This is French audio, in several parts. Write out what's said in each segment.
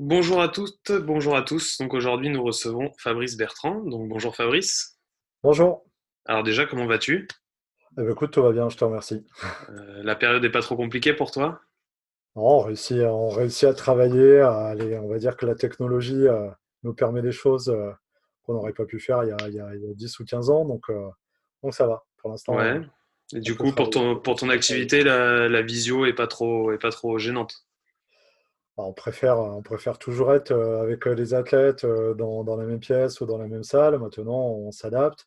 Bonjour à toutes, bonjour à tous. Donc aujourd'hui, nous recevons Fabrice Bertrand. Donc bonjour Fabrice. Bonjour. Alors déjà, comment vas-tu? Eh ben, Écoute, tout va bien, je te remercie. Euh, la période n'est pas trop compliquée pour toi? Non, on réussit, on réussit à travailler. À aller, on va dire que la technologie euh, nous permet des choses euh, qu'on n'aurait pas pu faire il y, a, 10 ou 15 ans. Donc, donc ça va pour l'instant. Ouais. Et du coup, pour ton, pour ton activité, la, la visio n'est pas, trop, est pas trop gênante? On préfère, on préfère toujours être avec les athlètes dans, la même pièce ou dans la même salle. Maintenant, on s'adapte.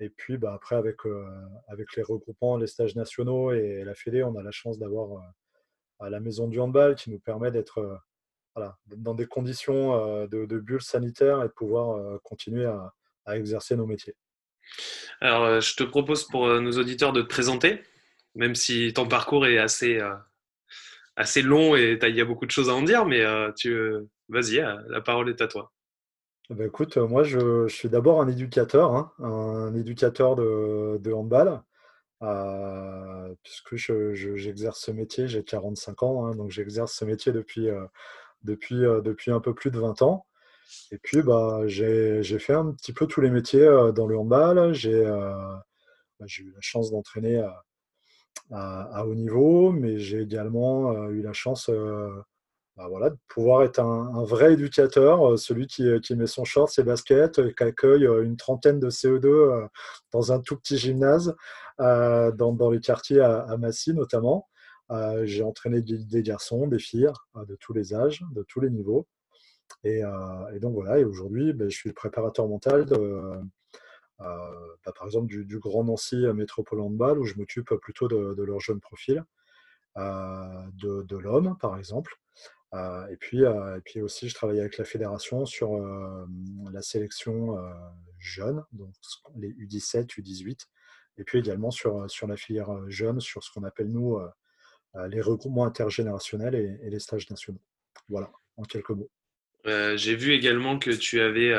Et puis, bah, après, avec, les regroupements, les stages nationaux et la Fédé, on a la chance d'avoir la maison du handball qui nous permet d'être dans des conditions de, de bulles sanitaires et de pouvoir continuer à, exercer nos métiers. Alors, je te propose pour nos auditeurs de te présenter, même si ton parcours est assez assez long et il y a beaucoup de choses à en dire, mais euh, tu, vas-y, euh, la parole est à toi. Eh ben, écoute, euh, moi je, suis d'abord un éducateur, hein, un éducateur de, handball, puisque j'exerce ce métier, j'ai 45 ans, hein, donc j'exerce ce métier depuis, depuis, depuis un peu plus de 20 ans. Et puis bah, j'ai fait un petit peu tous les métiers dans le handball. J'ai bah, eu la chance d'entraîner à, haut niveau, mais j'ai également euh, eu la chance euh, bah voilà, de pouvoir être un, vrai éducateur, euh, celui qui, met son short, ses baskets, qui accueille une trentaine de CE2 dans un tout petit gymnase dans, les quartiers à, Massy notamment. j'ai entraîné des, garçons, des filles de tous les âges, de tous les niveaux. Et, donc voilà, et aujourd'hui, ben, je suis le préparateur mental de, bah, par exemple du, Grand Nancy Métropole Handball, où je m'occupe plutôt de, leur jeune profil, euh, de, l'homme par exemple. Euh, et, puis, et puis aussi, je travaille avec la fédération sur la sélection jeune, donc les U17, U18, et puis également sur, sur la filière jeune, sur ce qu'on appelle nous les regroupements intergénérationnels et, les stages nationaux. Voilà, en quelques mots. J'ai vu également que tu avais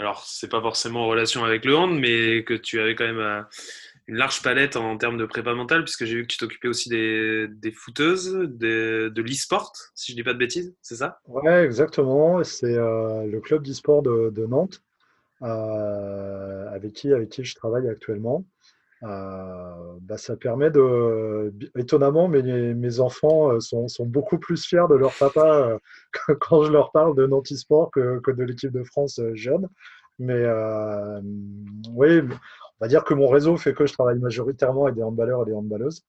alors c'est pas forcément en relation avec le hand, mais que tu avais quand même euh, une large palette en termes de prépa mentale, puisque j'ai vu que tu t'occupais aussi des, des footeuses, de l'e-sport, si je dis pas de bêtises, c'est ça? Ouais, exactement. C'est euh, le club d'e-sport de, Nantes, euh, avec, qui, avec qui je travaille actuellement. Bah, ça permet de. Étonnamment, mes, mes enfants sont, sont, beaucoup plus fiers de leur papa quand je leur parle de Nantes e-sport que, que, de l'équipe de France jeune. Mais euh, oui, on va dire que mon réseau fait que je travaille majoritairement avec des handballeurs et des handballeuses,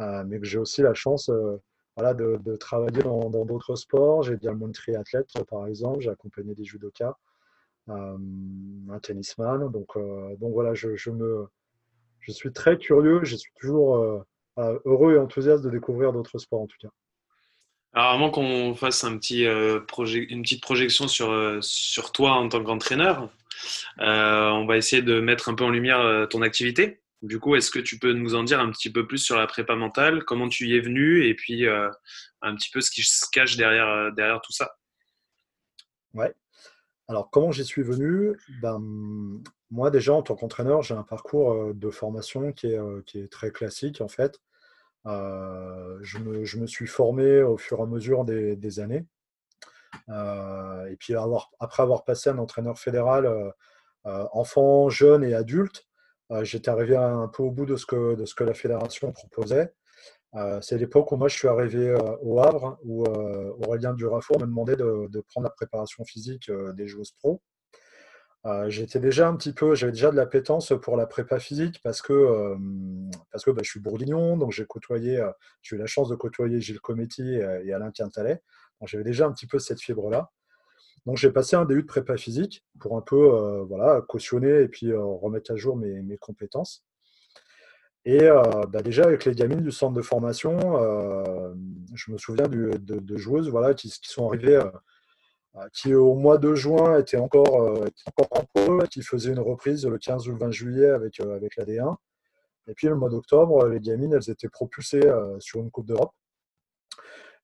euh, mais que j'ai aussi la chance euh, voilà, de, travailler dans d'autres sports. J'ai également une triathlète, par exemple, j'ai accompagné des judokas, un tennisman. Donc, donc voilà, je, je, me, je suis très curieux, je suis toujours heureux et enthousiaste de découvrir d'autres sports en tout cas. Alors, avant qu'on fasse un petit, euh, projet, une petite projection sur, euh, sur toi en tant qu'entraîneur, euh, on va essayer de mettre un peu en lumière ton activité. Du coup, est-ce que tu peux nous en dire un petit peu plus sur la prépa mentale, comment tu y es venu et puis un petit peu ce qui se cache derrière, derrière tout ça? Ouais. Alors, comment j'y suis venu? Ben, Moi, déjà, en tant qu'entraîneur, j'ai un parcours de formation qui est, très classique, en fait. Je me, suis formé au fur et à mesure des, années. Et puis après avoir passé un entraîneur fédéral enfant, jeune et adulte, j'étais arrivé un peu au bout de ce que, de ce que la fédération proposait. c'est l'époque où moi je suis arrivé au Havre, où Aurélien Durafour me demandait de, de, prendre la préparation physique des joueuses pro. Euh, j'étais déjà un petit peu, j'avais déjà de l'appétence pour la prépa physique parce que, euh, parce que bah, je suis bourguignon, donc j'ai côtoyé, euh, j'ai eu la chance de côtoyer Gilles Cometti et, Alain Quintalet. J'avais déjà un petit peu cette fibre-là. Donc j'ai passé un DU de prépa physique pour un peu voilà, cautionner et puis remettre à jour mes, mes compétences. Et bah, déjà avec les gamines du centre de formation, je me souviens de, joueuses voilà, qui sont arrivées qui au mois de juin était encore, encore en pôle, qui faisait une reprise le 15 ou le 20 juillet avec, avec la D1. Et puis le mois d'octobre, les gamines, elles étaient propulsées sur une Coupe d'Europe.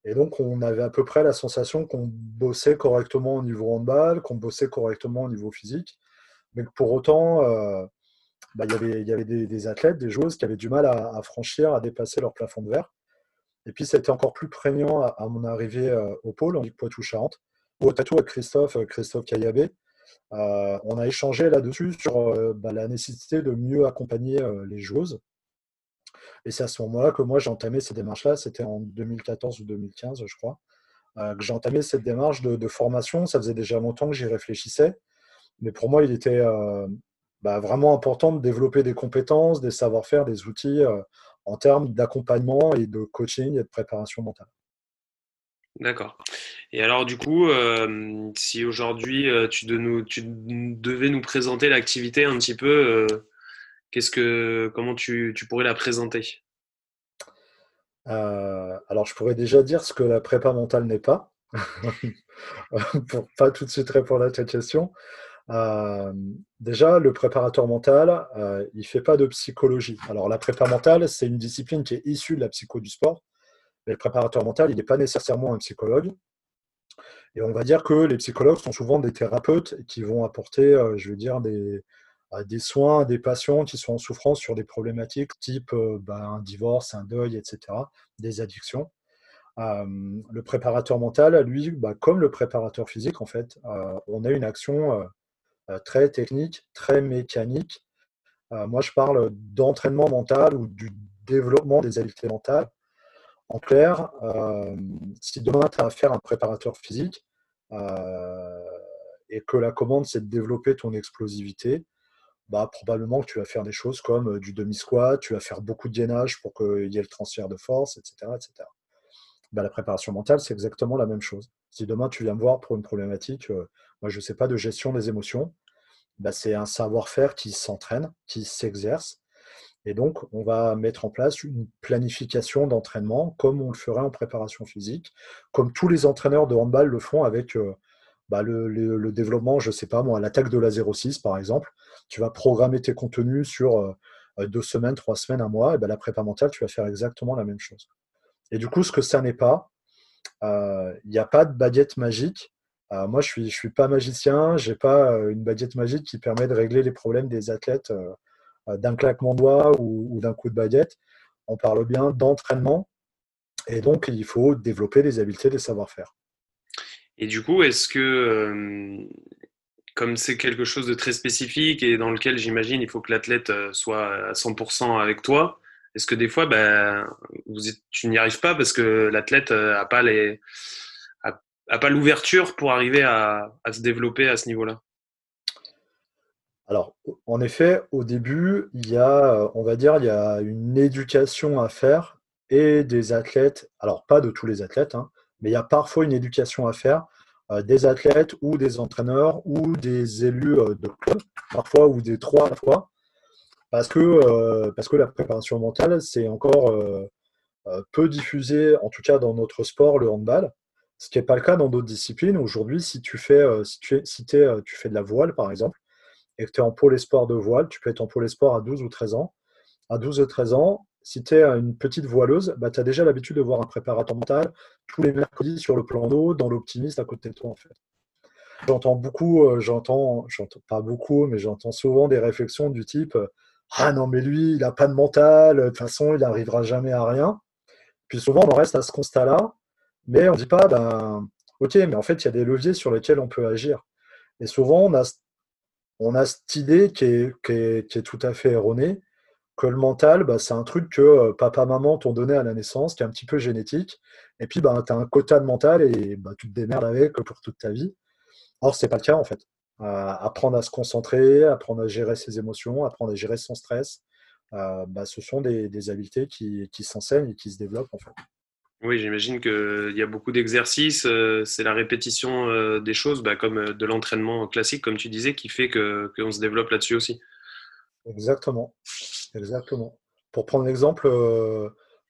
Et donc, on avait à peu près la sensation qu'on bossait correctement au niveau handball, qu'on bossait correctement au niveau physique, mais que pour autant, bah, y il y avait des, athlètes, des joueuses qui avaient du mal à, franchir, à dépasser leur plafond de verre. Et puis, c'était encore plus prégnant à, mon arrivée au pôle, en Poitou-Charentes, au tatou avec Christophe, euh, Christophe Kayabé. Euh, on a échangé là-dessus sur euh, bah, la nécessité de mieux accompagner les joueuses. Et c'est à ce moment-là que moi j'ai entamé ces démarches-là. C'était en 2014 ou 2015, je crois, que j'ai entamé cette démarche de, formation. Ça faisait déjà longtemps que j'y réfléchissais. Mais pour moi, il était bah, vraiment important de développer des compétences, des savoir-faire, des outils en termes d'accompagnement et de coaching et de préparation mentale. D'accord. Et alors, du coup, euh, si aujourd'hui euh, tu, devais nous présenter l'activité un petit peu, euh, qu'est-ce que, comment tu, pourrais la présenter? Alors, je pourrais déjà dire ce que la prépa mentale n'est pas, pour pas tout de suite répondre à cette question. déjà, le préparateur mental, il ne fait pas de psychologie. Alors, la prépa mentale, c'est une discipline qui est issue de la psycho du sport le préparateur mental, il n'est pas nécessairement un psychologue. Et on va dire que les psychologues sont souvent des thérapeutes qui vont apporter, euh, je veux dire, des, euh, soins à des patients qui sont en souffrance sur des problématiques type euh, ben, un divorce, un deuil, etc., des addictions. le préparateur mental, lui, bah, comme le préparateur physique, en fait, on a une action très technique, très mécanique. moi, je parle d'entraînement mental ou du développement des habiletés mentales en clair, euh, si demain tu as affaire à un préparateur physique euh, et que la commande c'est de développer ton explosivité, bah, probablement tu vas faire des choses comme euh, du demi-squat, tu vas faire beaucoup de gainage pour qu'il y ait le transfert de force, etc. etc. Bah, la préparation mentale, c'est exactement la même chose. Si demain tu viens me voir pour une problématique, moi je ne sais pas, de gestion des émotions, bah, c'est un savoir-faire qui s'entraîne, qui s'exerce, et donc, on va mettre en place une planification d'entraînement comme on le ferait en préparation physique, comme tous les entraîneurs de handball le font avec euh, bah, le, développement, je ne sais pas moi, l'attaque de la 06 par exemple. Tu vas programmer tes contenus sur euh, euh, deux semaines, trois semaines, un mois, et ben, la prépa mentale, tu vas faire exactement la même chose. Et du coup, ce que ça n'est pas, il n'y a pas de baguette magique. moi, je ne suis, suis pas magicien, je n'ai pas une baguette magique qui permet de régler les problèmes des athlètes euh, d'un claquement de doigts ou, d'un coup de baguette. On parle bien d'entraînement. Et donc, il faut développer des habiletés, des savoir-faire. Et du coup, est-ce que, euh, comme c'est quelque chose de très spécifique et dans lequel j'imagine il faut que l'athlète euh, soit à 100% avec toi, est-ce que des fois, ben, tu n'y arrives pas parce que l'athlète n'a pas les pas l'ouverture pour arriver à, se développer à ce niveau-là? Alors, en effet, au début, il y a, on va dire, il y a une éducation à faire et des athlètes, alors pas de tous les athlètes, hein, mais il y a parfois une éducation à faire euh, des athlètes ou des entraîneurs ou des élus euh, de club, parfois ou des trois à euh, parce que la préparation mentale, c'est encore peu diffusé, en tout cas dans notre sport, le handball, ce qui n'est pas le cas dans d'autres disciplines. Aujourd'hui, si tu fais, si tu, si tu fais de la voile, par exemple, et que tu es en pôle espoir de voile, tu peux être en pôle espoir à 12 ou 13 ans. À 12 ou 13 ans, si tu es une petite voileuse, bah, tu as déjà l'habitude de voir un préparateur mental tous les mercredis sur le plan d'eau, dans l'optimiste à côté de toi en fait. J'entends beaucoup, euh, j'entends, j'entends pas beaucoup, mais j'entends souvent des réflexions du type Ah non, mais lui, il n'a pas de mental, de toute façon, il n'arrivera jamais à rien. Puis souvent, on reste à ce constat-là, mais on ne dit pas ben, Ok, mais en fait, il y a des leviers sur lesquels on peut agir. Et souvent, on a on a cette idée qui est, tout à fait erronée, que le mental, bah, c'est un truc que euh, papa, maman t'ont donné à la naissance, qui est un petit peu génétique. Et puis, bah, tu as un quota de mental et bah, tu te démerdes avec pour toute ta vie. Or, ce n'est pas le cas, en fait. Euh, apprendre à se concentrer, apprendre à gérer ses émotions, apprendre à gérer son stress, euh, ce sont des, habiletés qui, qui s'enseignent et qui se développent, en fait. Oui, j'imagine qu'il y a beaucoup d'exercices. Euh, c'est la répétition euh, des choses, bah, comme euh, de l'entraînement classique, comme tu disais, qui fait qu'on se développe là-dessus aussi. Exactement. Exactement. Pour prendre l'exemple,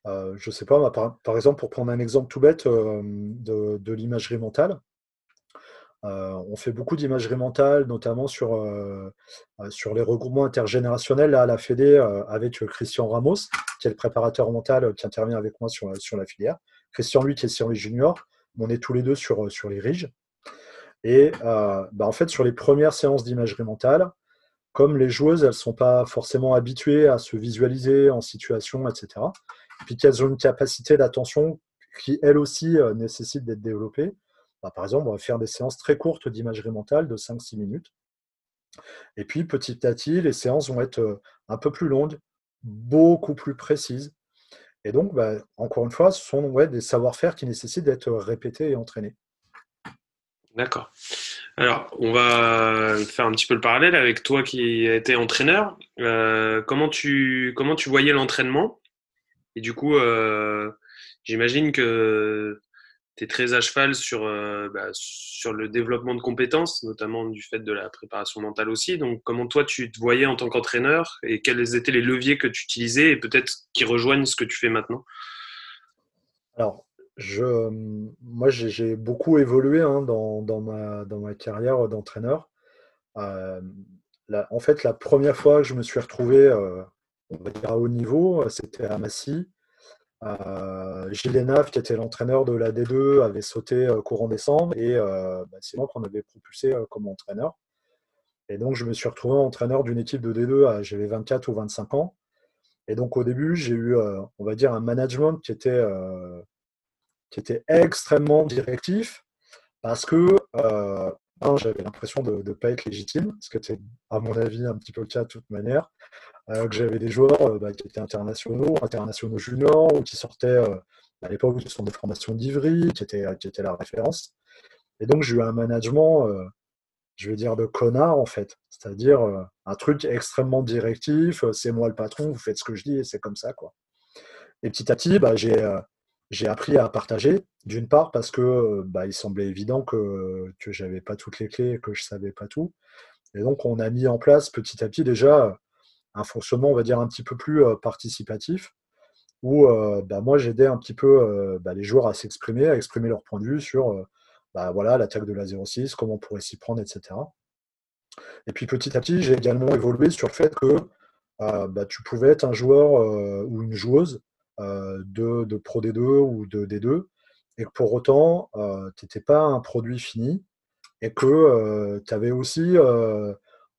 je ne sais pas, par, exemple, pour prendre un exemple tout bête de, l'imagerie mentale, on fait beaucoup d'imagerie mentale, notamment sur, sur les regroupements intergénérationnels à la Fédé avec Christian Ramos, qui est le préparateur mental qui intervient avec moi sur, la filière. Christian, lui, qui est sur les juniors. On est tous les deux sur, sur les RIGE. Et bah, en fait, sur les premières séances d'imagerie mentale, comme les joueuses, elles ne sont pas forcément habituées à se visualiser en situation, etc. Et puis qu'elles ont une capacité d'attention qui, elle aussi, euh, nécessite d'être développée. Bah, par exemple, on va faire des séances très courtes d'imagerie mentale de 5-6 minutes. Et puis, petit à petit, les séances vont être un peu plus longues, beaucoup plus précises. Et donc, bah, encore une fois, ce sont des savoir-faire qui nécessitent d'être répétés et entraînés. D'accord. Alors, on va faire un petit peu le parallèle avec toi qui été entraîneur. Euh, comment, tu, voyais l'entraînement? Et du coup, j'imagine que tu es très à cheval sur, euh, bah, sur le développement de compétences, notamment du fait de la préparation mentale aussi. Donc, comment toi, tu te voyais en tant qu'entraîneur et quels étaient les leviers que tu utilisais et peut-être qui rejoignent ce que tu fais maintenant? Alors, je, moi, j'ai beaucoup évolué hein, dans, dans, ma, dans, ma, carrière d'entraîneur. Euh, en fait, la première fois que je me suis retrouvé euh, on va dire à haut niveau, c'était à Massy. Euh, Gilles Lénave, qui était l'entraîneur de la D2, avait sauté courant décembre et bah, c'est moi qu'on avait propulsé comme entraîneur. Et donc, je me suis retrouvé entraîneur d'une équipe de D2, j'avais 24 ou 25 ans. Et donc, au début, j'ai eu, on va dire, un management qui était qui était extrêmement directif parce que euh, j'avais l'impression de ne pas être légitime, ce qui était à mon avis un petit peu le cas de toute manière, euh, que j'avais des joueurs euh, bah, qui étaient internationaux, internationaux juniors, ou qui sortaient à l'époque ce sont des formations d'Ivry, qui étaient, qui étaient la référence. Et donc j'ai eu un management, je vais dire, de connard en fait, c'est-à-dire un truc extrêmement directif, c'est moi le patron, vous faites ce que je dis et c'est comme ça. quoi. Et petit à petit, bah, j'ai appris à partager, d'une part parce que bah, il semblait évident que, que je n'avais pas toutes les clés que je ne savais pas tout. Et donc, on a mis en place petit à petit déjà un fonctionnement, on va dire, un petit peu plus participatif, où bah, moi, j'aidais un petit peu bah, les joueurs à s'exprimer, à exprimer leur point de vue sur bah, voilà, l'attaque de la 06, comment on pourrait s'y prendre, etc. Et puis petit à petit, j'ai également évolué sur le fait que bah, tu pouvais être un joueur ou une joueuse euh, de, Pro D2 ou de D2, et que pour autant, euh, tu n'étais pas un produit fini, et que euh, tu avais aussi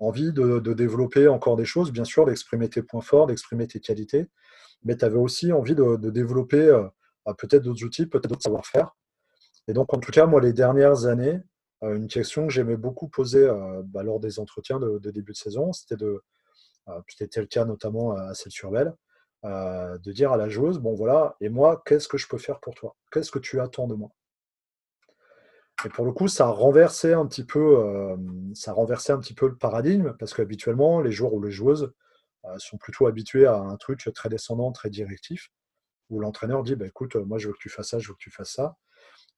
envie de, développer encore des choses, bien sûr, d'exprimer tes points forts, d'exprimer tes qualités, mais tu avais aussi envie de, développer peut-être d'autres outils, peut-être d'autres savoir-faire. Et donc, en tout cas, moi, les dernières années, une question que j'aimais beaucoup poser bah, lors des entretiens de, début de saison, c'était de, c'était le cas notamment à Celle-sur-Belle, euh, de dire à la joueuse, bon voilà, et moi, qu'est-ce que je peux faire pour toi? Qu'est-ce que tu attends de moi? Et pour le coup, ça renversait un petit peu, euh, ça un petit peu le paradigme, parce qu'habituellement, les joueurs ou les joueuses euh, sont plutôt habitués à un truc très descendant, très directif, où l'entraîneur dit, bah, écoute, moi je veux que tu fasses ça, je veux que tu fasses ça.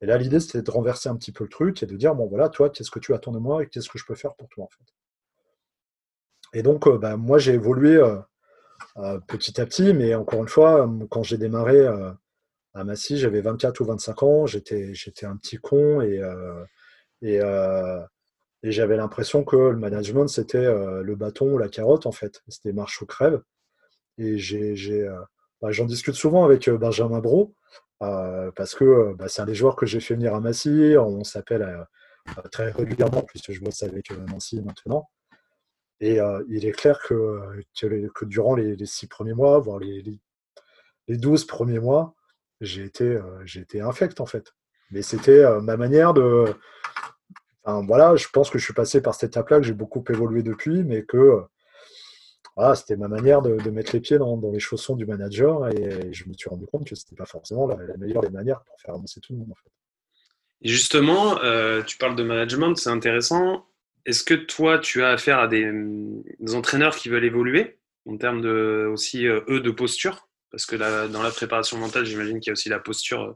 Et là, l'idée, c'était de renverser un petit peu le truc et de dire, bon voilà, toi, qu'est-ce que tu attends de moi et qu'est-ce que je peux faire pour toi, en fait. Et donc, bah, moi, j'ai évolué euh, petit à petit. Mais encore une fois, quand j'ai démarré euh, à Massy, j'avais 24 ou 25 ans, j'étais, j'étais un petit con et, euh, et, et j'avais l'impression que le management, c'était le bâton ou la carotte, en fait. C'était marche ou crève. Et j'ai, j'ai bah, j'en discute souvent avec Benjamin Bro, parce que bah, c'est un des joueurs que j'ai fait venir à Massy. On s'appelle très régulièrement, puisque je bosse avec Nancy maintenant. Et euh, il est clair que, que, durant les, six premiers mois, voire les, les, 12 premiers mois, j'ai été, euh, été infect en fait. Mais c'était euh, ma manière de. Enfin, voilà, je pense que je suis passé par cette étape-là, que j'ai beaucoup évolué depuis, mais que voilà, c'était ma manière de, mettre les pieds dans, les chaussons du manager et, je me suis rendu compte que ce n'était pas forcément la, meilleure des manières pour faire avancer tout le monde. Et justement, tu parles de management, c'est intéressant. Est-ce que toi, tu as affaire à des, entraîneurs qui veulent évoluer en termes de, aussi, euh, eux, de posture? Parce que dans la préparation mentale, j'imagine qu'il y a aussi la posture euh,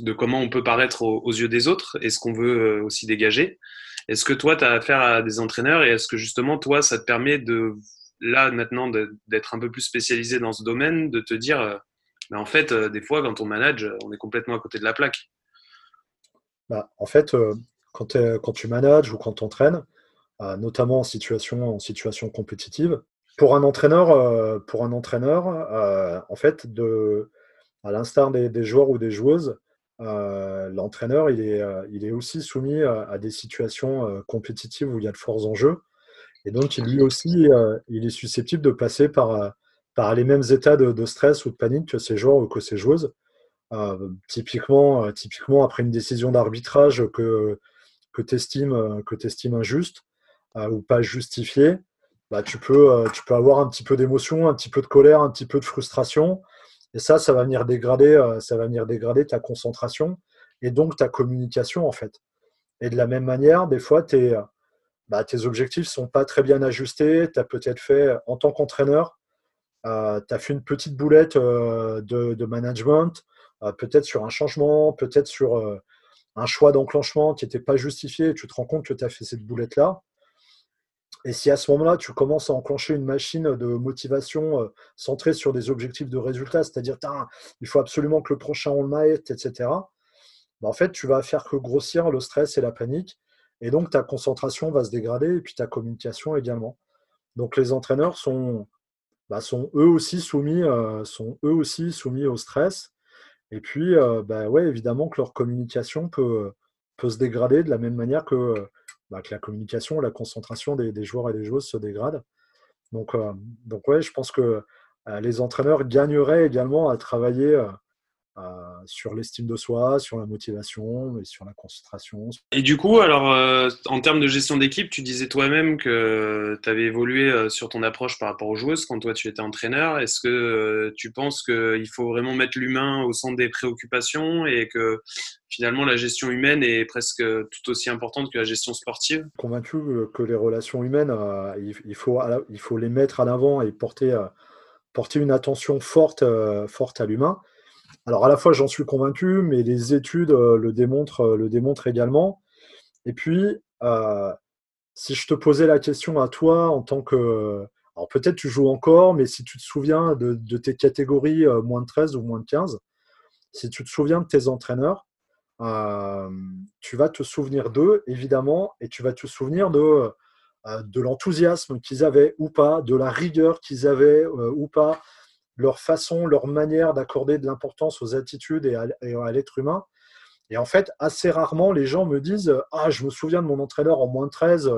de comment on peut paraître aux, yeux des autres et ce qu'on veut euh, aussi dégager. Est-ce que toi, tu as affaire à des entraîneurs et est-ce que justement, toi, ça te permet de, là, maintenant, d'être un peu plus spécialisé dans ce domaine, de te dire, mais en fait, des fois, quand on manage, on est complètement à côté de la plaque? Bah, En fait, quand, quand tu manages ou quand tu entraînes, notamment en situation, en situation compétitive. Pour un entraîneur, pour un entraîneur en fait, à l'instar des, joueurs ou des joueuses, l'entraîneur, il est, il est aussi soumis à, des situations compétitives où il y a de forts enjeux. Et donc, lui aussi, il est susceptible de passer par, par les mêmes états de, stress ou de panique que ses joueurs ou que ses joueuses. typiquement, typiquement, après une décision d'arbitrage que, que tu estimes, injuste ou pas justifiée, bah, tu, peux, tu peux avoir un petit peu d'émotion, un petit peu de colère, un petit peu de frustration. Et ça, ça va venir dégrader, euh, ça va venir dégrader ta concentration et donc ta communication en fait. Et de la même manière, des fois, tes, bah, tes objectifs sont pas très bien ajustés. Tu as peut-être fait, en tant qu'entraîneur, euh, tu as fait une petite boulette euh, de, management, peut-être sur un changement, peut-être sur un choix d'enclenchement qui n'était pas justifié. tu te rends compte que tu as fait cette boulette-là. Et si à ce moment-là, tu commences à enclencher une machine de motivation euh, centrée sur des objectifs de résultats, c'est-à-dire, il faut absolument que le prochain on le mette, etc., bah, en fait, tu vas faire que grossir le stress et la panique. Et donc, ta concentration va se dégrader et puis ta communication également. Donc, les entraîneurs sont, bah, eux, aussi soumis, euh, sont eux aussi soumis au stress. Et puis, euh, bah, ouais, évidemment que leur communication peut se dégrader de la même manière que bah, que la communication, la concentration des, joueurs et des joueuses se dégrade. Donc, euh, donc ouais, je pense que euh, les entraîneurs gagneraient également à travailler euh, sur l'estime de soi, sur la motivation et sur la concentration. Et du coup, alors, euh, en termes de gestion d'équipe, tu disais toi-même que tu avais évolué euh, sur ton approche par rapport aux joueuses quand toi tu étais entraîneur. Est-ce que euh, tu penses qu'il faut vraiment mettre l'humain au centre des préoccupations et que finalement la gestion humaine est presque tout aussi importante que la gestion sportive? Convaincu que les relations humaines, il, faut, il faut les mettre à l'avant et porter, porter une attention forte, forte à l'humain. Alors à la fois j'en suis convaincu, mais les études euh, le, démontrent, euh, le démontrent également. Et puis, euh, si je te posais la question à toi en tant que... Alors peut-être tu joues encore, mais si tu te souviens de, tes catégories moins de 13 ou moins de 15, si tu te souviens de tes entraîneurs, tu vas te souvenir d'eux, évidemment, et tu vas te souvenir de, de l'enthousiasme qu'ils avaient ou pas, de la rigueur qu'ils avaient ou pas, leur façon, leur manière d'accorder de l'importance aux attitudes et à, l'être humain. Et en fait, assez rarement, les gens me disent Ah, je me souviens de mon entraîneur en moins de 13,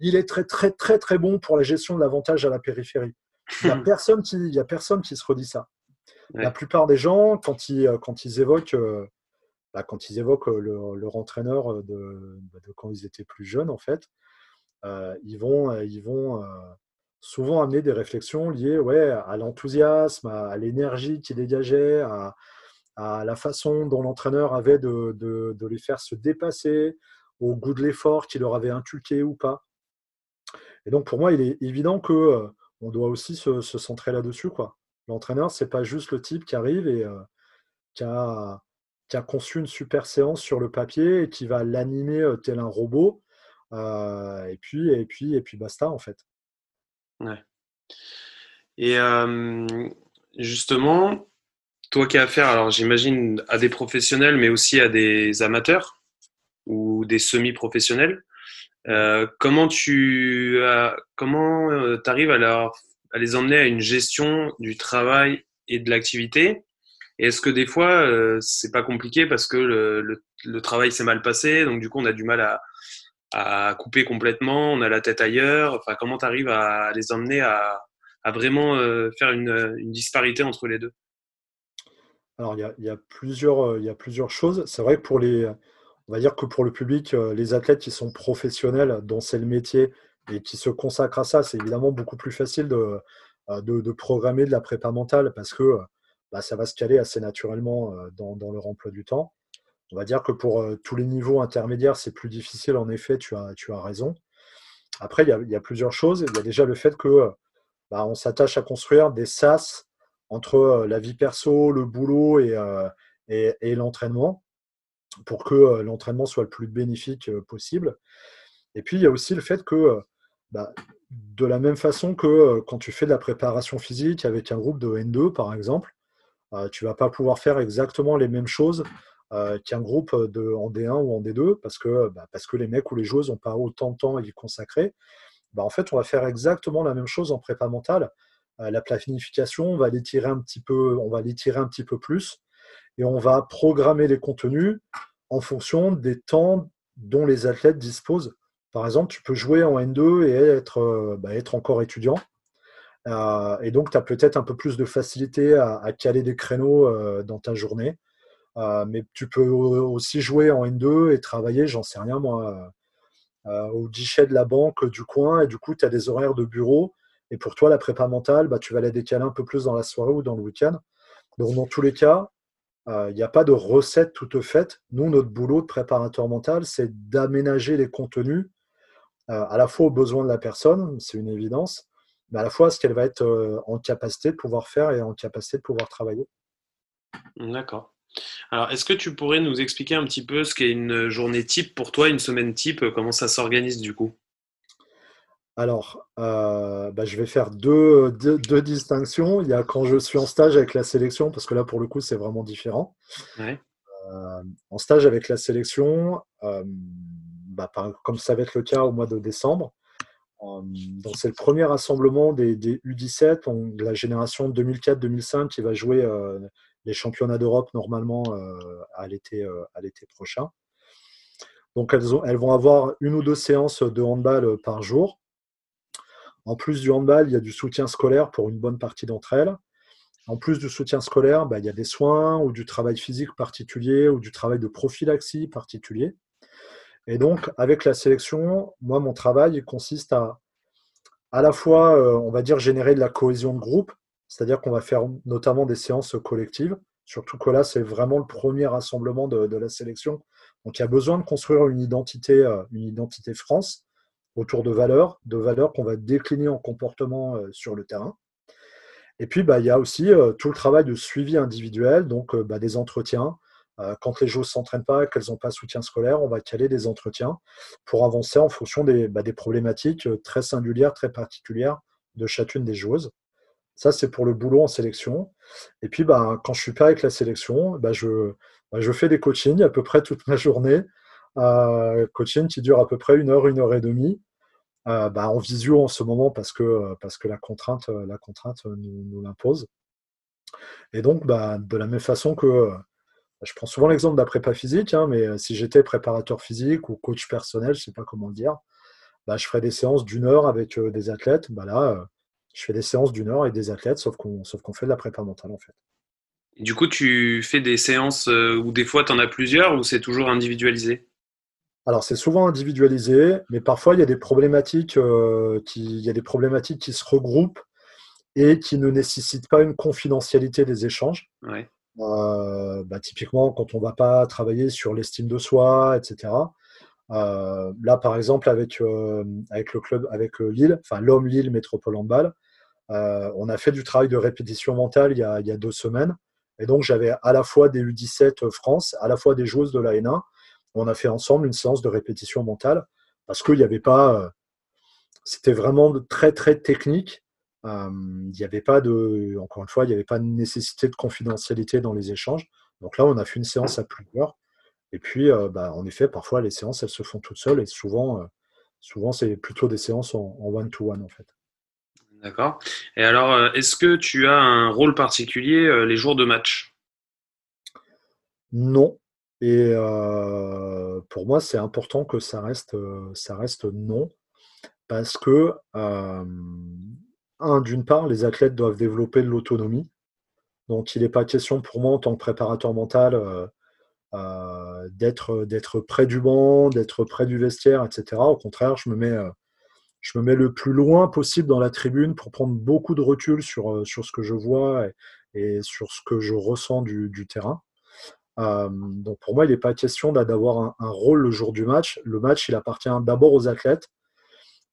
il est très, très, très, très bon pour la gestion de l'avantage à la périphérie. Il n'y a, personne qui, il a personne qui se redit ça. La plupart des gens, quand ils, quand ils évoquent, bah, quand ils évoquent leur, entraîneur de, de, quand ils étaient plus jeunes, en fait, euh, ils vont, ils vont euh, souvent amener des réflexions liées ouais, à l'enthousiasme, à, l'énergie qu'il dégageait, à, la façon dont l'entraîneur avait de, les faire se dépasser, au goût de l'effort qu'il leur avait inculqué ou pas. Et donc pour moi, il est évident que euh, on doit aussi se, centrer là-dessus. L'entraîneur, ce n'est pas juste le type qui arrive et euh, qui, a, qui, a, conçu une super séance sur le papier et qui va l'animer euh, tel un robot. et, puis, et, puis, et puis basta en fait. Ouais. Et justement, toi qui as affaire, alors j'imagine à des professionnels, mais aussi à des amateurs ou des semi-professionnels, euh, comment tu comment arrives à, à les emmener à une gestion du travail et de l'activité? Est-ce que des fois c'est pas compliqué parce que le travail s'est mal passé, donc du coup on a du mal à, à couper complètement, on a la tête ailleurs. Enfin, comment tu arrives à les emmener à, vraiment euh, faire une, disparité entre les deux? Alors, il y a, plusieurs, euh, il y a plusieurs choses. C'est vrai que pour les, va dire que pour le public, euh, les athlètes qui sont professionnels, dont c'est le métier et qui se consacrent à ça, c'est évidemment beaucoup plus facile de, programmer de la prépa mentale parce que bah, ça va se caler assez naturellement dans leur emploi du temps. On va dire que pour euh, tous les niveaux intermédiaires, c'est plus difficile, en effet, tu as, tu as raison. Après, il y, a, plusieurs choses. Il y a déjà le fait que bah, on s'attache à construire des sas entre euh, la vie perso, le boulot et, euh, et, l'entraînement pour que l'entraînement soit le plus bénéfique possible. Et puis, il y a aussi le fait que, bah, de la même façon que quand tu fais de la préparation physique avec un groupe de N2, par exemple, tu ne vas pas pouvoir faire exactement les mêmes choses qui est un groupe de, en D1 ou en D2 parce que, bah, parce que les mecs ou les joueuses n'ont pas autant de temps à y consacrer. Bah, en fait, on va faire exactement la même chose en prépa mentale. la planification, on va l'étirer un petit peu, on va l'étirer un petit peu plus et on va programmer les contenus en fonction des temps dont les athlètes disposent. Par exemple, tu peux jouer en N2 et être, bah, être encore étudiant. Euh, et donc, tu as peut-être un peu plus de facilité à, caler des créneaux euh, dans ta journée. Euh, mais tu peux aussi jouer en N2 et travailler, j'en sais rien moi, au guichet de la banque du coin. Et du coup, tu as des horaires de bureau. Et pour toi, la prépa mentale, bah, tu vas la décaler un peu plus dans la soirée ou dans le week-end. Donc, dans tous les cas, il n'y a pas de recette toute faite. Nous, notre boulot de préparateur mental, c'est d'aménager les contenus à la fois aux besoins de la personne, c'est une évidence, mais à la fois ce qu'elle va être euh, en capacité de pouvoir faire et en capacité de pouvoir travailler. D'accord. Alors, est-ce que tu pourrais nous expliquer un petit peu ce qu'est une journée type pour toi, une semaine type, comment ça s'organise du coup? Alors, euh, bah, je vais faire deux, deux, distinctions. Il y a quand je suis en stage avec la sélection, parce que là, pour le coup, c'est vraiment différent. Euh, en stage avec la sélection, bah, comme ça va être le cas au mois de décembre, donc c'est le premier rassemblement des, U17, de la génération 2004-2005 qui va jouer euh, les championnats d'Europe normalement euh, à l'été euh, prochain. Donc elles, vont avoir une ou deux séances de handball par jour. En plus du handball, il y a du soutien scolaire pour une bonne partie d'entre elles. En plus du soutien scolaire, bah, il y a des soins ou du travail physique particulier ou du travail de prophylaxie particulier. Et donc, avec la sélection, moi, mon travail consiste à à la fois, euh, on va dire, générer de la cohésion de groupe, c'est-à-dire qu'on va faire notamment des séances collectives, surtout que là, c'est vraiment le premier rassemblement de, la sélection. Donc, il y a besoin de construire une identité, euh, une identité France autour de valeurs, de valeurs qu'on va décliner en comportement euh, sur le terrain. Et puis, bah, il y a aussi tout le travail de suivi individuel, donc bah, des entretiens, euh, quand les joueuses ne s'entraînent pas, qu'elles n'ont pas soutien scolaire, on va caler des entretiens pour avancer en fonction des, bah, problématiques euh, très singulières, très particulières de chacune des joueuses. Ça, c'est pour le boulot en sélection. Et puis, bah, quand je suis pas avec la sélection, bah, je, je fais des coachings à peu près toute ma journée. Euh, coaching qui dure à peu près une heure, une heure et demie. en visio en ce moment parce que, la contrainte, la contrainte nous, l'impose. Et donc, de la même façon que je prends souvent l'exemple d'un prépa physique, hein, mais euh, si j'étais préparateur physique ou coach personnel, je ne sais pas comment le dire, bah, je ferais des séances d'une heure avec euh, des athlètes. Bah, là, euh, je fais des séances d'une heure avec des athlètes, sauf qu'on fait de la prépa mentale en fait. Du coup, tu fais des séances où des fois tu en as plusieurs ou c'est toujours individualisé? Alors c'est souvent individualisé, mais parfois il y a des problématiques, qui, il y a des problématiques qui se regroupent et qui ne nécessitent pas une confidentialité des échanges. Ouais. Euh, bah, typiquement, quand on ne va pas travailler sur l'estime de soi, etc. Euh, là, par exemple, avec, euh, avec le club, avec Lille, enfin l'homme Lille Métropole Handball, on a fait du travail de répétition mentale il y a, il y a deux semaines. Et donc, j'avais à la fois des U17 France, à la fois des joueuses de la N1. On a fait ensemble une séance de répétition mentale parce qu'il n'y avait pas. C'était vraiment très, très technique il n'y avait pas de, encore une fois, il n'y avait pas de nécessité de confidentialité dans les échanges. Donc là, on a fait une séance à plusieurs. Et puis, bah, en effet, parfois, les séances, elles se font toutes seules. Et souvent, souvent c'est plutôt des séances en one-to-one, en fait. D'accord. Et alors, est-ce que tu as un rôle particulier les jours de match? Non. Et pour moi, c'est important que ça reste, ça reste non. Parce que un, d'une part, les athlètes doivent développer de l'autonomie. Donc, il n'est pas question pour moi, en tant que préparateur mental, euh, euh, d'être, près du banc, d'être près du vestiaire, etc. Au contraire, je me mets, euh, je me mets le plus loin possible dans la tribune pour prendre beaucoup de recul sur, sur ce que je vois et, sur ce que je ressens du, terrain. donc, pour moi, il n'est pas question d'avoir un, rôle le jour du match. Le match, il appartient d'abord aux athlètes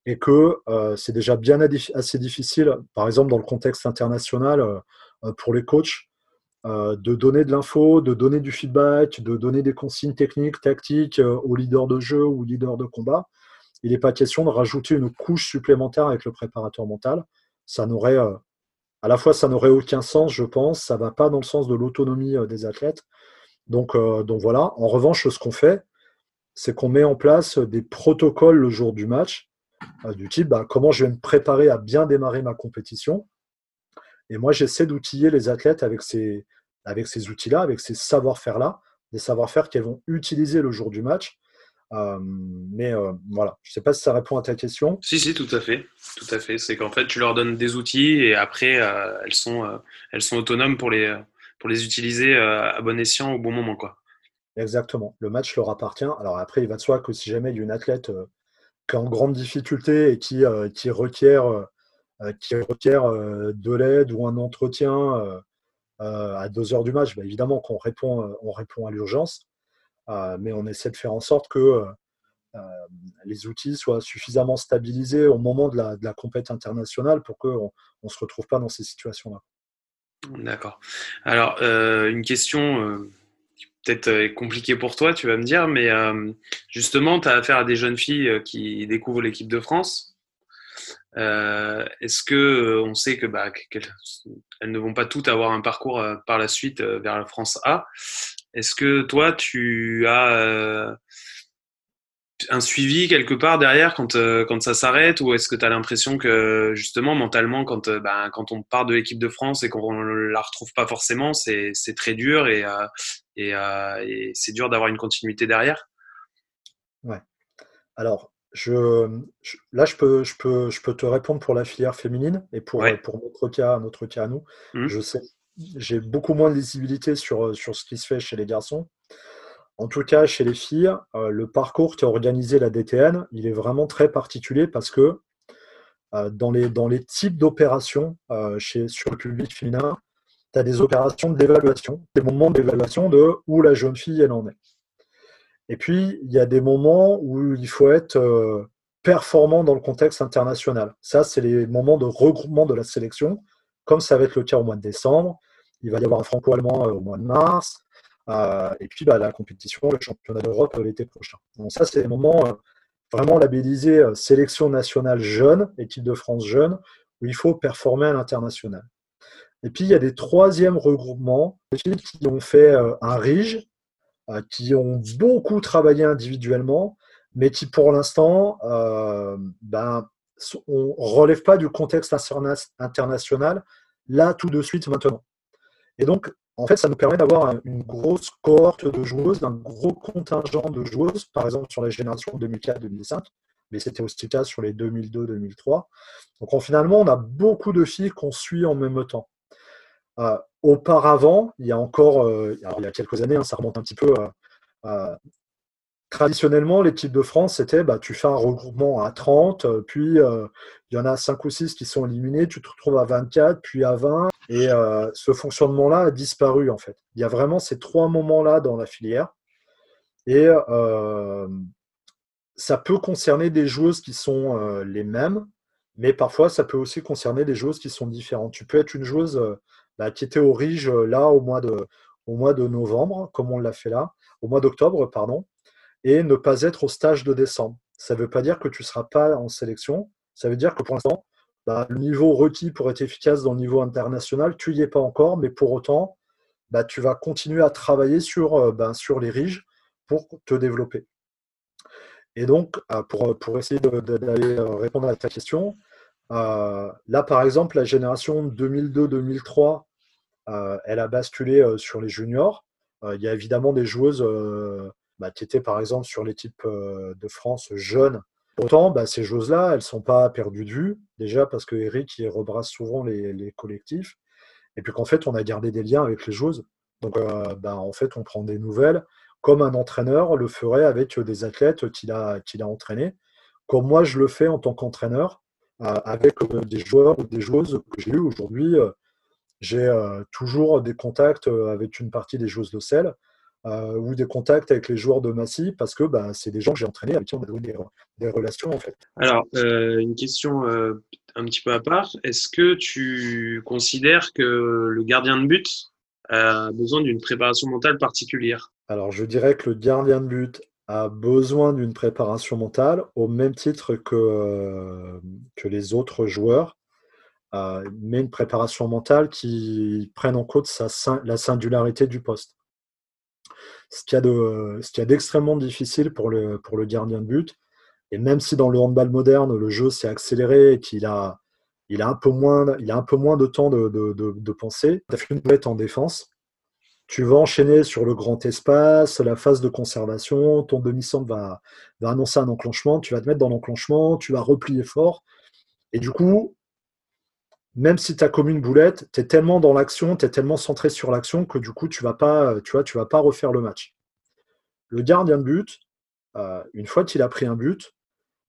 et que euh, c'est déjà bien assez difficile, par exemple dans le contexte international, euh, euh, pour les coachs, de donner de l'info, de donner du feedback, de donner des consignes techniques, tactiques aux leaders de jeu ou leaders de combat. Il n'est pas question de rajouter une couche supplémentaire avec le préparateur mental. Ça n'aurait, à la fois, ça n'aurait aucun sens, je pense. Ça ne va pas dans le sens de l'autonomie des athlètes. Donc, donc voilà. En revanche, ce qu'on fait, c'est qu'on met en place des protocoles le jour du match, du type bah, comment je vais me préparer à bien démarrer ma compétition. Et moi, j'essaie d'outiller les athlètes avec ces, avec ces outils-là, avec ces savoir-faire-là, des savoir-faire qu'elles vont utiliser le jour du match. Euh, mais euh, voilà, je ne sais pas si ça répond à ta question. Si, si, tout à fait. Tout à fait. C'est qu'en fait, tu leur donnes des outils et après, euh, elles, sont, elles sont autonomes pour les, pour les utiliser à bon escient au bon moment. Quoi. Exactement. Le match leur appartient. Alors après, il va de soi que si jamais il y a une athlète qui est en grande difficulté et qui, qui requiert, qui requiert de l'aide ou un entretien à 2 heures du match, bah, évidemment qu'on répond, on répond à l'urgence, mais on essaie de faire en sorte que les outils soient suffisamment stabilisés au moment de la, de compétition internationale pour qu'on ne se retrouve pas dans ces situations-là. D'accord. Alors, une question peut-être compliquée pour toi, tu vas me dire, mais justement, tu as affaire à des jeunes filles qui découvrent l'équipe de France. Euh, est-ce que euh, on sait que bah, qu'elles ne vont pas toutes avoir un parcours euh, par la suite vers la France A? Est-ce que toi tu as un suivi quelque part derrière quand, quand ça s'arrête ou est-ce que tu as l'impression que justement mentalement quand, bah, quand on part de l'équipe de France et qu'on ne la retrouve pas forcément c'est très dur et, et, et c'est dur d'avoir une continuité derrière? Ouais. Alors, je, là, je peux, je, peux, je peux te répondre pour la filière féminine et pour, pour notre, cas, notre cas à nous. Mmh. Je sais, j'ai beaucoup moins de visibilité sur, sur ce qui se fait chez les garçons. En tout cas, chez les filles, euh, le parcours qui a organisé la DTN, il est vraiment très particulier parce que euh, dans, les, dans les types d'opérations euh, sur le public féminin, tu as des opérations d'évaluation, des moments d'évaluation de où la jeune fille elle en est. Et puis, il y a des moments où il faut être euh, performant dans le contexte international. Ça, c'est les moments de regroupement de la sélection, comme ça va être le cas au mois de décembre. Il va y avoir un franco-allemand euh, au mois de mars. Euh, et puis, bah, la compétition, le championnat d'Europe l'été prochain. Donc, ça, c'est des moments vraiment labellisés sélection nationale jeune, équipe de France jeune, où il faut performer à l'international. Et puis, il y a des troisièmes regroupements, des filles qui ont fait un RIGE, euh, qui ont beaucoup travaillé individuellement, mais qui pour l'instant euh, ben, on relève pas du contexte international là tout de suite maintenant. Et donc, en fait, ça nous permet d'avoir une grosse cohorte de joueuses, un gros contingent de joueuses, par exemple sur la génération 2004-2005, mais c'était aussi le cas sur les 2002-2003. Donc, finalement, on a beaucoup de filles qu'on suit en même temps. Euh, auparavant, il y a encore, euh, il y a quelques années, hein, ça remonte un petit peu. Traditionnellement, l'équipe de France, c'était bah, tu fais un regroupement à 30, puis il y en a 5 ou 6 qui sont éliminés, tu te retrouves à 24, puis à 20. Et ce fonctionnement-là a disparu en fait. Il y a vraiment ces trois moments-là dans la filière. Et ça peut concerner des joueuses qui sont les mêmes, mais parfois ça peut aussi concerner des joueuses qui sont différentes. Tu peux être une joueuse bah, qui était au RIGE euh, là au mois de novembre, comme on l'a fait là, au mois d'octobre, pardon, et ne pas être au stage de décembre. Ça ne veut pas dire que tu ne seras pas en sélection, ça veut dire que pour l'instant, bah, le niveau requis pour être efficace dans le niveau international, tu n'y es pas encore, mais pour autant, bah, tu vas continuer à travailler sur, euh, ben, sur les RIGE pour te développer. Et donc, euh, pour, essayer d'aller répondre à ta question, euh, là, par exemple, la génération 2002-2003, euh, elle a basculé euh, sur les juniors. Il y a évidemment des joueuses bah, qui étaient, par exemple, sur l'équipe de France jeune. Pourtant, bah, ces joueuses-là, elles ne sont pas perdues de vue. Déjà parce que Eric, il rebrasse souvent les, collectifs. Et puis qu'en fait, on a gardé des liens avec les joueuses. Donc, bah, en fait, on prend des nouvelles comme un entraîneur le ferait avec des athlètes qu'il a, entraînés. Comme moi, je le fais en tant qu'entraîneur avec euh, des joueurs ou des joueuses que j'ai eu aujourd'hui. Euh, j'ai euh, toujours des contacts avec une partie des joueuses de sel. Ou des contacts avec les joueurs de Massy parce que bah, c'est des gens que j'ai entraînés avec qui on a des, des relations en fait. Alors, une question un petit peu à part. Est-ce que tu considères que le gardien de but a besoin d'une préparation mentale particulière? Alors, je dirais que le gardien de but a besoin d'une préparation mentale au même titre que, euh, que les autres joueurs, euh, mais une préparation mentale qui prenne en compte sa, la singularité du poste. Ce qu'il y a d'extrêmement difficile pour le, gardien de but. Et même si dans le handball moderne, le jeu s'est accéléré et qu'il a, il a, un peu moins, de temps de, de, de, penser, tu as fait une boulette en défense, tu vas enchaîner sur le grand espace, la phase de conservation, ton demi-centre va, va annoncer un enclenchement, tu vas te mettre dans l'enclenchement, tu vas replier fort. Et du coup, même si tu as comme une boulette, tu es tellement dans l'action, tu es tellement centré sur l'action que du coup, tu vas pas, tu vois, tu vas pas refaire le match. Le gardien de but, euh, une fois qu'il a pris un but,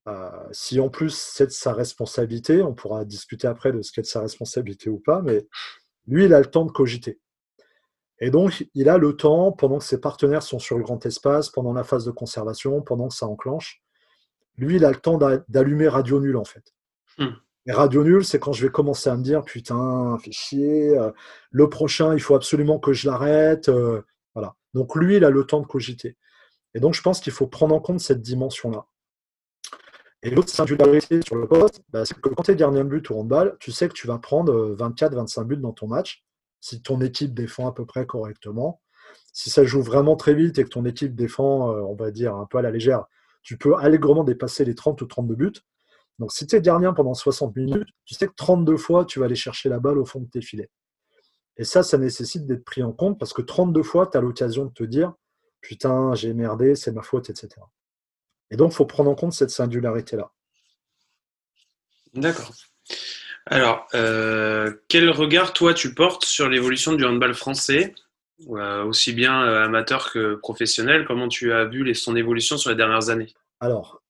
euh, si en plus c'est de sa responsabilité, on pourra discuter après de ce qu'est de sa responsabilité ou pas, mais lui, il a le temps de cogiter. Et donc, il a le temps, pendant que ses partenaires sont sur le grand espace, pendant la phase de conservation, pendant que ça enclenche, lui, il a le temps d'allumer radio nul, en fait. Hmm. Et radio nul, c'est quand je vais commencer à me dire, putain, fait chier, euh, le prochain, il faut absolument que je l'arrête. Euh, voilà. Donc, lui, il a le temps de cogiter. Et donc, je pense qu'il faut prendre en compte cette dimension-là. Et l'autre singularité sur le poste, bah, c'est que quand tu es gardien de but ou handball, tu sais que tu vas prendre 24-25 euh, buts dans ton match si ton équipe défend à peu près correctement. Si ça joue vraiment très vite et que ton équipe défend, on va dire, un peu à la légère, tu peux allègrement dépasser les 30 ou 32 buts. Donc si tu es gardien pendant 60 minutes, tu sais que 32 fois, tu vas aller chercher la balle au fond de tes filets. Et ça, ça nécessite d'être pris en compte parce que 32 fois, tu as l'occasion de te dire, putain, j'ai merdé, c'est ma faute, etc. Et donc, il faut prendre en compte cette singularité-là. D'accord. Alors, euh, quel regard toi tu portes sur l'évolution du handball français, euh, aussi bien euh, amateur que professionnel? Comment tu as vu son évolution sur les dernières années? Alors,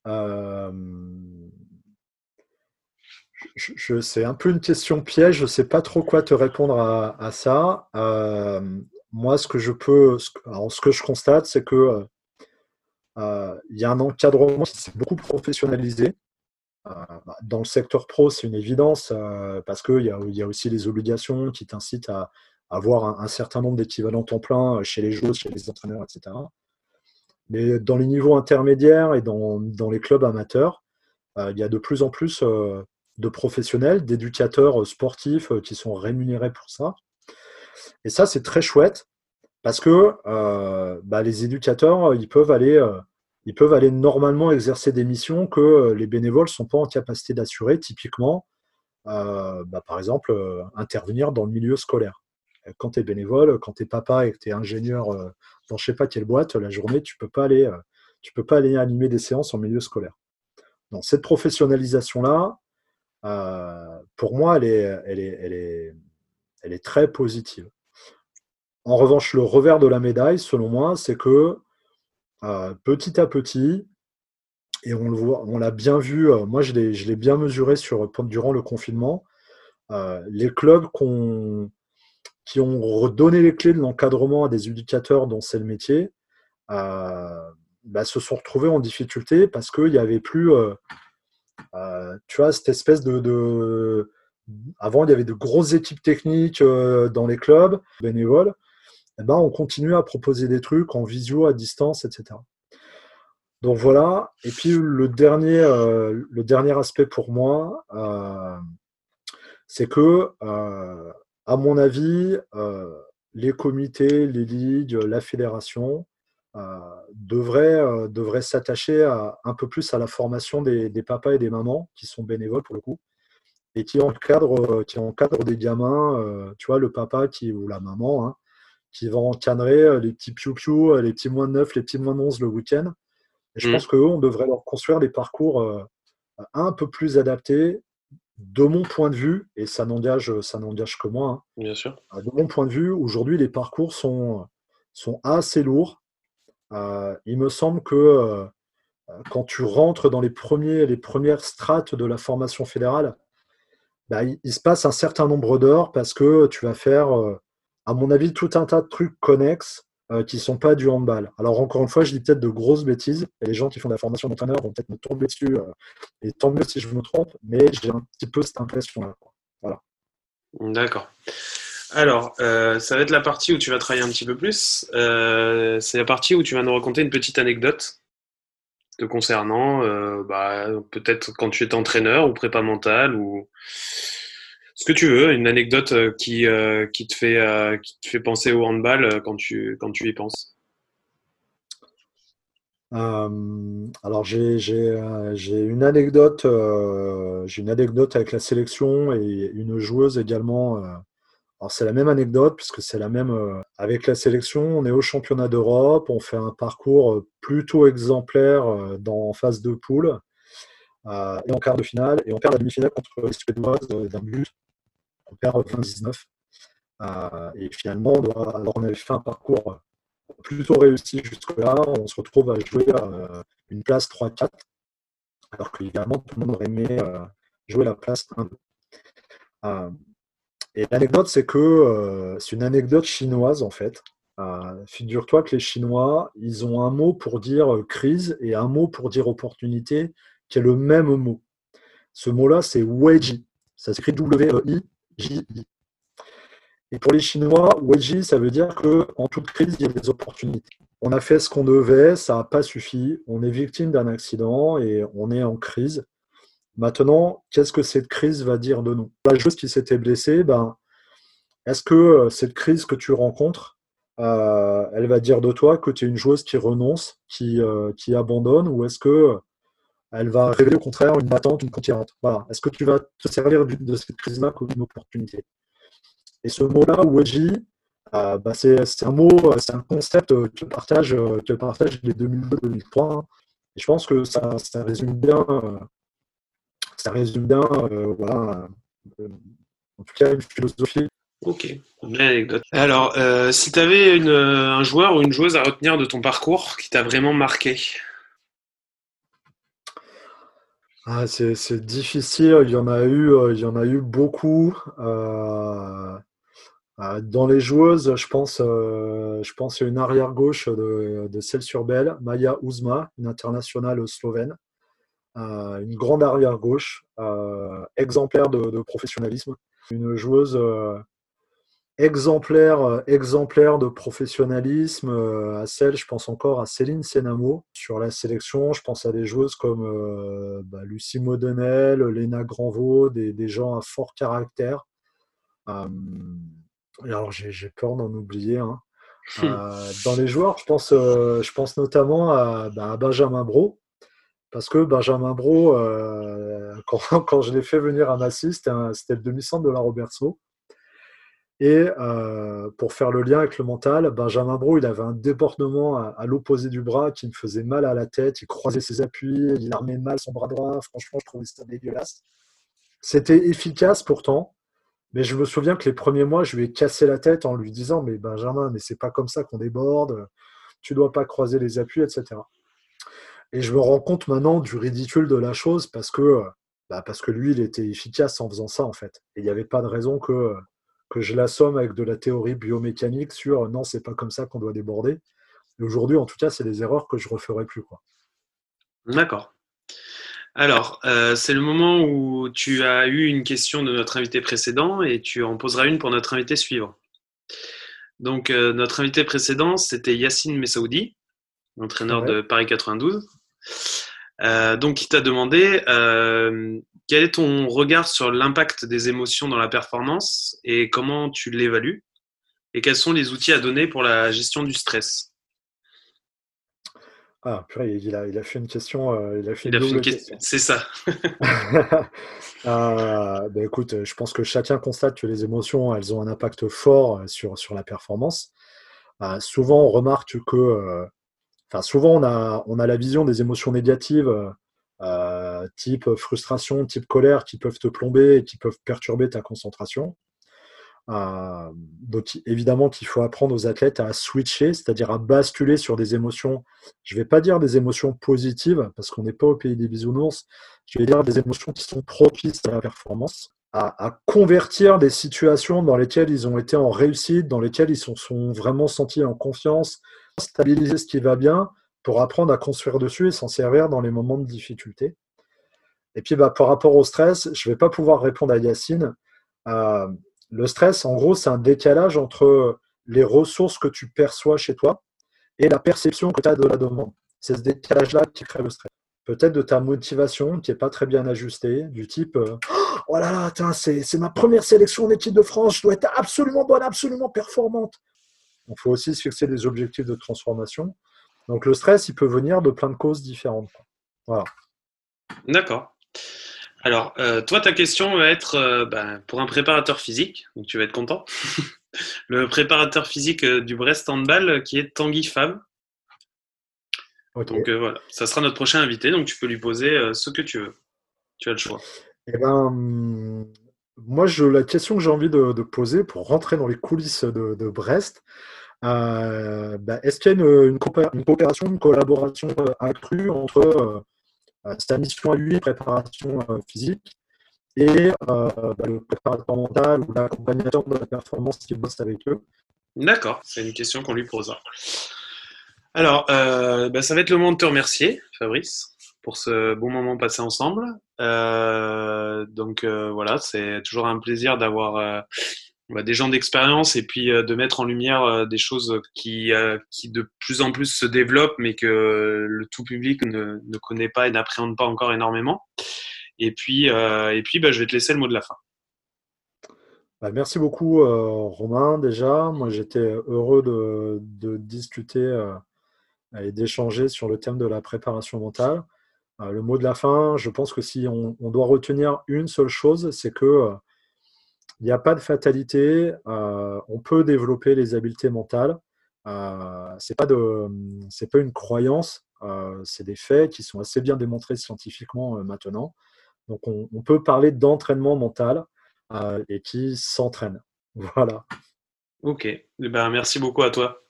c'est un peu une question piège, je ne sais pas trop quoi te répondre à, ça. moi, ce que je peux, ce que je constate, c'est que euh, il y a un encadrement qui s'est beaucoup professionnalisé. Euh, bah, dans le secteur pro, c'est une évidence euh, parce qu'il y, a aussi les obligations qui t'incitent à, avoir un, certain nombre d'équivalents temps plein chez les joueurs, chez les entraîneurs, etc. Mais dans les niveaux intermédiaires et dans les clubs amateurs, il y a de plus en plus de professionnels, d'éducateurs sportifs qui sont rémunérés pour ça. Et ça, c'est très chouette parce que euh, bah, les éducateurs, ils peuvent aller, euh, normalement exercer des missions que euh, les bénévoles ne sont pas en capacité d'assurer. Typiquement, bah, par exemple, intervenir dans le milieu scolaire. Quand tu es bénévole, quand tu es papa et que tu es ingénieur dans je sais pas quelle boîte, la journée, tu peux pas aller, peux pas aller animer des séances en milieu scolaire. Donc cette professionnalisation-là, pour moi, elle est, très positive. En revanche, le revers de la médaille, selon moi, c'est que euh, petit à petit, et on l'a bien vu, euh, moi je l'ai bien mesuré sur, durant le confinement, euh, les clubs qui ont redonné les clés de l'encadrement à des éducateurs dont c'est le métier, bah, se sont retrouvés en difficulté parce qu'il n'y avait plus, tu vois, cette espèce de, Avant, il y avait de grosses équipes techniques dans les clubs bénévoles. Eh ben, on continue à proposer des trucs en visio, à distance, etc. Donc voilà. Et puis le dernier, euh, le dernier aspect pour moi, euh, c'est que, euh, à mon avis, les comités, les ligues, la fédération devraient, devraient s'attacher un peu plus à la formation des, papas et des mamans qui sont bénévoles pour le coup et qui encadrent, qui encadrent des gamins, tu vois, le papa qui, ou la maman, hein, qui va encadrer euh, les petits piou-piou, euh, les petits moins de 9, les petits moins de 11 le week-end. Et je mm. pense qu'eux, on devrait leur construire des parcours euh, un peu plus adaptés, de mon point de vue, et ça n'engage, ça n'engage que moi. Hein. Bien sûr. De mon point de vue, aujourd'hui, les parcours sont, sont assez lourds. Il me semble que quand tu rentres dans les, premiers, les premières strates de la formation fédérale, bah, il, se passe un certain nombre d'heures parce que tu vas faire à mon avis, tout un tas de trucs connexes euh, qui ne sont pas du handball. Alors, encore une fois, je dis peut-être de grosses bêtises, et les gens qui font de la formation d'entraîneur vont peut-être me tomber dessus, euh, et tant mieux si je me trompe, mais j'ai un petit peu cette impression-là. Voilà. D'accord. Alors, euh, ça va être la partie où tu vas travailler un petit peu plus. c'est la partie où tu vas nous raconter une petite anecdote te concernant, bah, peut-être quand tu étais entraîneur ou prépa mental ou ce que tu veux, une anecdote euh, qui, euh, qui, te, fait, euh, qui te fait penser au handball quand tu, quand tu y penses. alors j'ai une anecdote, j'ai une anecdote avec la sélection et une joueuse également. Alors c'est la même anecdote puisque c'est la même avec la sélection. On est au championnat d'Europe, on fait un parcours plutôt exemplaire dans phase de poule et en quart de finale et on perd la demi-finale contre les Suédoises d'un but. On perd 20-19 et finalement alors on avait fait un parcours plutôt réussi jusque-là. On se retrouve à jouer une place 3-4, alors qu'évidemment, tout le monde aurait aimé euh, jouer la place 1-2. Euh, et l'anecdote, c'est que euh, c'est une anecdote chinoise, en fait. Figure-toi que les Chinois, ils ont un mot pour dire crise et un mot pour dire opportunité, qui est le même mot. Ce mot-là, c'est Weiji. Ça s'écrit W-E-I-J-I. Et pour les Chinois, Weiji, ça veut dire qu'en toute crise, il y a des opportunités. On a fait ce qu'on devait, ça n'a pas suffi. On est victime d'un accident et on est en crise. Maintenant, qu'est-ce que cette crise va dire de nous? La joueuse qui s'était blessée, ben, est-ce que euh, cette crise que tu rencontres, euh, elle va dire de toi que tu es une joueuse qui renonce, qui, euh, qui abandonne, ou est-ce que elle va révéler au contraire une battante, une conquérante? Voilà. Est-ce que tu vas te servir de cette crise-là comme une opportunité? Et ce mot-là, Weji, euh, bah, c'est un mot, c'est un concept que partagent, que partage les 2002-2003. Hein. Et je pense que ça, ça résume bien, ça résume bien, euh, voilà, euh, en tout cas une philosophie. Ok, belle anecdote. Alors, euh, si tu avais une, un joueur ou une joueuse à retenir de ton parcours qui t'a vraiment marqué? Ah, c'est difficile, il y en a eu, il y en a eu beaucoup. Euh, dans les joueuses, je pense, je pense à une arrière-gauche de, de Celle-sur-Belle, Maya Uzma, une internationale slovène. Euh, une grande arrière-gauche, exemplaire de, professionnalisme. Une joueuse exemplaire, exemplaire de professionnalisme. à celle, je pense encore à Céline Senamo. Sur la sélection, je pense à des joueuses comme bah, Lucie Modenel, Léna Granvaux, des, des, gens à fort caractère alors j'ai peur d'en oublier. Hein. Euh, dans les joueurs, je pense, euh, je pense notamment bah, à, Benjamin Bro. Parce que Benjamin Bro, euh, quand, je l'ai fait venir à Massy, c'était le demi-centre de la Roberto. Et pour faire le lien avec le mental, Benjamin Bro, il avait un déportement à, l'opposé du bras qui me faisait mal à la tête. Il croisait ses appuis, il armait mal son bras droit. Franchement, je trouvais ça dégueulasse. C'était efficace pourtant. Mais je me souviens que les premiers mois, je lui ai cassé la tête en lui disant Mais Benjamin, mais c'est pas comme ça qu'on déborde, tu dois pas croiser les appuis, etc. Et je me rends compte maintenant du ridicule de la chose parce que, bah parce que lui, il était efficace en faisant ça, en fait. Et il n'y avait pas de raison que, que je l'assomme avec de la théorie biomécanique sur non, c'est pas comme ça qu'on doit déborder. Aujourd'hui, en tout cas, c'est des erreurs que je referai plus. D'accord. Alors, euh, c'est le moment où tu as eu une question de notre invité précédent et tu en poseras une pour notre invité suivant. Donc, euh, notre invité précédent, c'était Yacine Messaoudi, entraîneur de Paris 92. Euh, donc, il t'a demandé quel est ton regard sur l'impact des émotions dans la performance et comment tu l'évalues et quels sont les outils à donner pour la gestion du stress? Ah, purée, il a, il a fait une question. Euh, il a fait une, question. C'est ça. euh, ben écoute, je pense que chacun constate que les émotions, elles ont un impact fort euh, sur, sur la performance. Euh, souvent, on remarque que. Euh, souvent, on a, la vision des émotions négatives, type frustration, type colère, qui peuvent te plomber et qui peuvent perturber ta concentration. Euh, donc évidemment qu'il faut apprendre aux athlètes à switcher, c'est-à-dire à basculer sur des émotions, je ne vais pas dire des émotions positives, parce qu'on n'est pas au pays des bisounours, je vais dire des émotions qui sont propices à la performance, à, convertir des situations dans lesquelles ils ont été en réussite, dans lesquelles ils se sont vraiment sentis en confiance, stabiliser ce qui va bien, pour apprendre à construire dessus et s'en servir dans les moments de difficulté. Et puis bah, par rapport au stress, je ne vais pas pouvoir répondre à Yacine. Euh, le stress, en gros, c'est un décalage entre les ressources que tu perçois chez toi et la perception que tu as de la demande. C'est ce décalage-là qui crée le stress. Peut-être de ta motivation qui n'est pas très bien ajustée, du type euh, Oh là c'est ma première sélection en équipe de France, je dois être absolument bonne, absolument performante. Il faut aussi se fixer des objectifs de transformation. Donc le stress, il peut venir de plein de causes différentes. Voilà. D'accord. Alors, euh, toi, ta question va être euh, ben, pour un préparateur physique, donc tu vas être content. le préparateur physique euh, du Brest Handball qui est Tanguy Fab. Donc voilà, ça sera notre prochain invité, donc tu peux lui poser ce que tu veux. Tu as le choix. Eh ben, hum, moi, je, la question que j'ai envie de, poser pour rentrer dans les coulisses de, Brest, ben, est-ce qu'il y a une, coopération, une collaboration accrue entre euh, sa mission à lui, préparation euh, physique, et euh, bah, le préparateur mental ou l'accompagnateur de la performance qui bosse avec eux? D'accord, c'est une question qu'on lui posera. Alors, bah, ça va être le moment de te remercier, Fabrice, pour ce bon moment passé ensemble. donc voilà, c'est toujours un plaisir d'avoir bah, des gens d'expérience et puis euh, de mettre en lumière euh, des choses qui, euh, qui de plus en plus se développent mais que le tout public ne, connaît pas et n'appréhende pas encore énormément. Et puis, et puis bah, je vais te laisser le mot de la fin. Bah, merci beaucoup Romain déjà. Moi j'étais heureux de discuter et d'échanger sur le thème de la préparation mentale. Le mot de la fin, je pense que si on, on doit retenir une seule chose, c'est que il n'y a pas de fatalité. Euh, on peut développer les habiletés mentales. Euh, ce n'est pas, pas, une croyance, euh, c'est des faits qui sont assez bien démontrés scientifiquement maintenant. Donc on, peut parler d'entraînement mental et qui s'entraîne. Voilà. Ok. Eh ben, merci beaucoup à toi.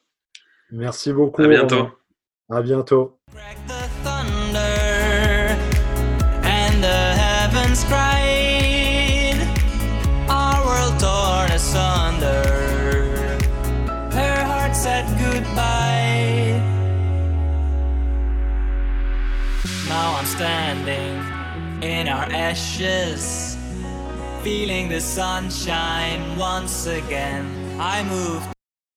Merci beaucoup. À bientôt. À bientôt. crying, our world torn asunder. Her heart said goodbye. Now I'm standing in our ashes, feeling the sunshine once again. I moved